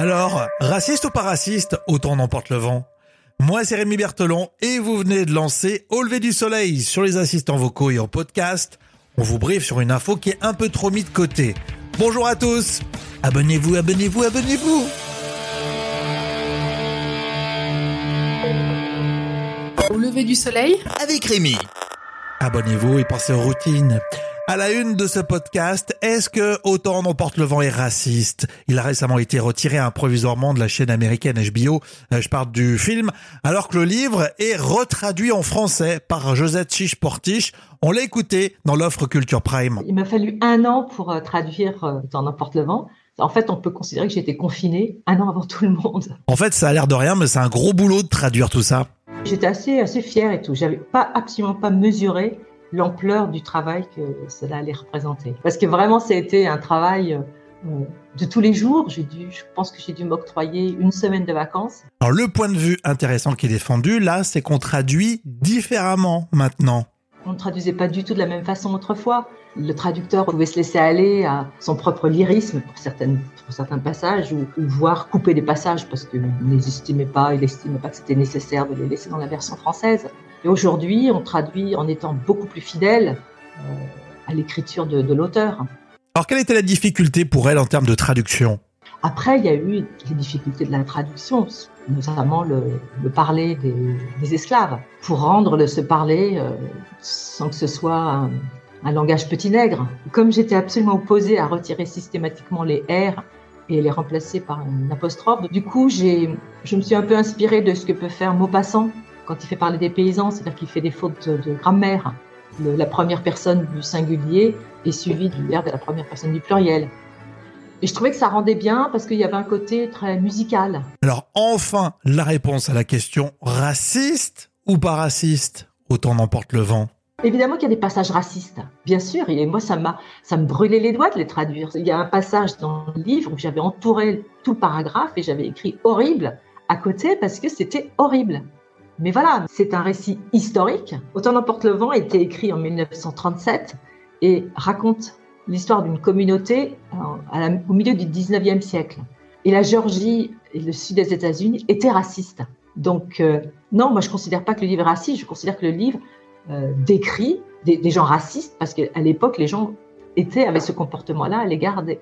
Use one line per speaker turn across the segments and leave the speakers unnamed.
Alors, raciste ou pas raciste, autant n'emporte le vent. Moi, c'est Rémi Berthelon et vous venez de lancer Au lever du soleil sur les assistants vocaux et en podcast. On vous briefe sur une info qui est un peu trop mise de côté. Bonjour à tous. Abonnez-vous, abonnez-vous, abonnez-vous.
Au lever du soleil
avec Rémi.
Abonnez-vous et pensez aux routines. À la une de ce podcast, est-ce que Autant n'emporte le vent est raciste? Il a récemment été retiré improvisoirement de la chaîne américaine HBO, euh, je parle du film, alors que le livre est retraduit en français par Josette Chiche-Portiche. On l'a écouté dans l'offre Culture Prime.
Il m'a fallu un an pour euh, traduire euh, Autant n'emporte le vent. En fait, on peut considérer que j'étais confinée un an avant tout le monde.
En fait, ça a l'air de rien, mais c'est un gros boulot de traduire tout ça.
J'étais assez, assez fière et tout. J'avais pas, absolument pas mesuré l'ampleur du travail que cela allait représenter. Parce que vraiment, ça a été un travail euh, de tous les jours. J'ai dû, je pense que j'ai dû m'octroyer une semaine de vacances.
Alors le point de vue intéressant qui est défendu là, c'est qu'on traduit différemment maintenant.
On ne traduisait pas du tout de la même façon autrefois. Le traducteur pouvait se laisser aller à son propre lyrisme pour, certaines, pour certains passages ou, ou voire couper des passages parce qu'il ne les estimait pas, il n'estimait pas que c'était nécessaire de les laisser dans la version française. Et aujourd'hui, on traduit en étant beaucoup plus fidèle euh, à l'écriture de, de l'auteur.
Alors, quelle était la difficulté pour elle en termes de traduction?
Après, il y a eu les difficultés de la traduction, notamment le, le parler des, des, esclaves, pour rendre le, ce parler euh, sans que ce soit un, un langage petit nègre. Comme j'étais absolument opposée à retirer systématiquement les R et les remplacer par une apostrophe, du coup, j'ai, je me suis un peu inspirée de ce que peut faire Maupassant quand il fait parler des paysans, c'est-à-dire qu'il fait des fautes de grammaire. Le, la première personne du singulier est suivie du verbe de la première personne du pluriel. Et je trouvais que ça rendait bien parce qu'il y avait un côté très musical.
Alors enfin, la réponse à la question raciste ou pas raciste? Autant n'emporte le vent.
Évidemment qu'il y a des passages racistes, bien sûr. Et moi, ça m'a, ça me brûlait les doigts de les traduire. Il y a un passage dans le livre où j'avais entouré tout le paragraphe et j'avais écrit horrible à côté parce que c'était horrible. Mais voilà, c'est un récit historique. Autant n'emporte le vent a été écrit en 1937 et raconte l'histoire d'une communauté la, au milieu du 19e siècle. Et la Géorgie et le sud des États-Unis étaient racistes. Donc euh, non, moi je considère pas que le livre est raciste, je considère que le livre euh, décrit des, gens racistes parce qu'à l'époque les gens étaient avec ce comportement-là à l'égard des,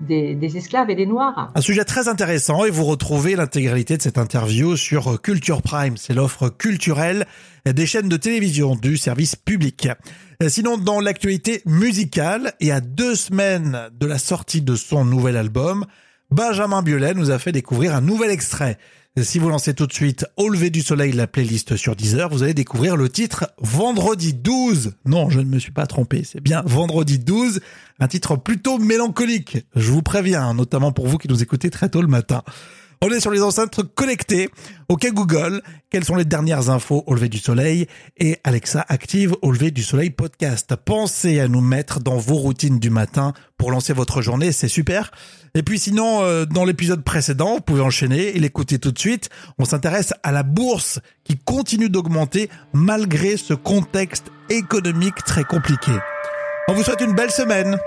des, esclaves et des noirs.
Un sujet très intéressant et vous retrouvez l'intégralité de cette interview sur Culture Prime. C'est l'offre culturelle des chaînes de télévision du service public. Sinon, dans l'actualité musicale et à deux semaines de la sortie de son nouvel album, Benjamin Biolay nous a fait découvrir un nouvel extrait. Si vous lancez tout de suite Au lever du soleil, la playlist sur Deezer, vous allez découvrir le titre Vendredi 12. Non, je ne me suis pas trompé, c'est bien Vendredi 12, un titre plutôt mélancolique. Je vous préviens, notamment pour vous qui nous écoutez très tôt le matin. On est sur les enceintes connectées. Ok Google, quelles sont les dernières infos au lever du soleil? Et Alexa active au lever du soleil podcast. Pensez à nous mettre dans vos routines du matin pour lancer votre journée, c'est super. Et puis sinon, euh, dans l'épisode précédent, vous pouvez enchaîner et l'écouter tout de suite. On s'intéresse à la bourse qui continue d'augmenter malgré ce contexte économique très compliqué. On vous souhaite une belle semaine.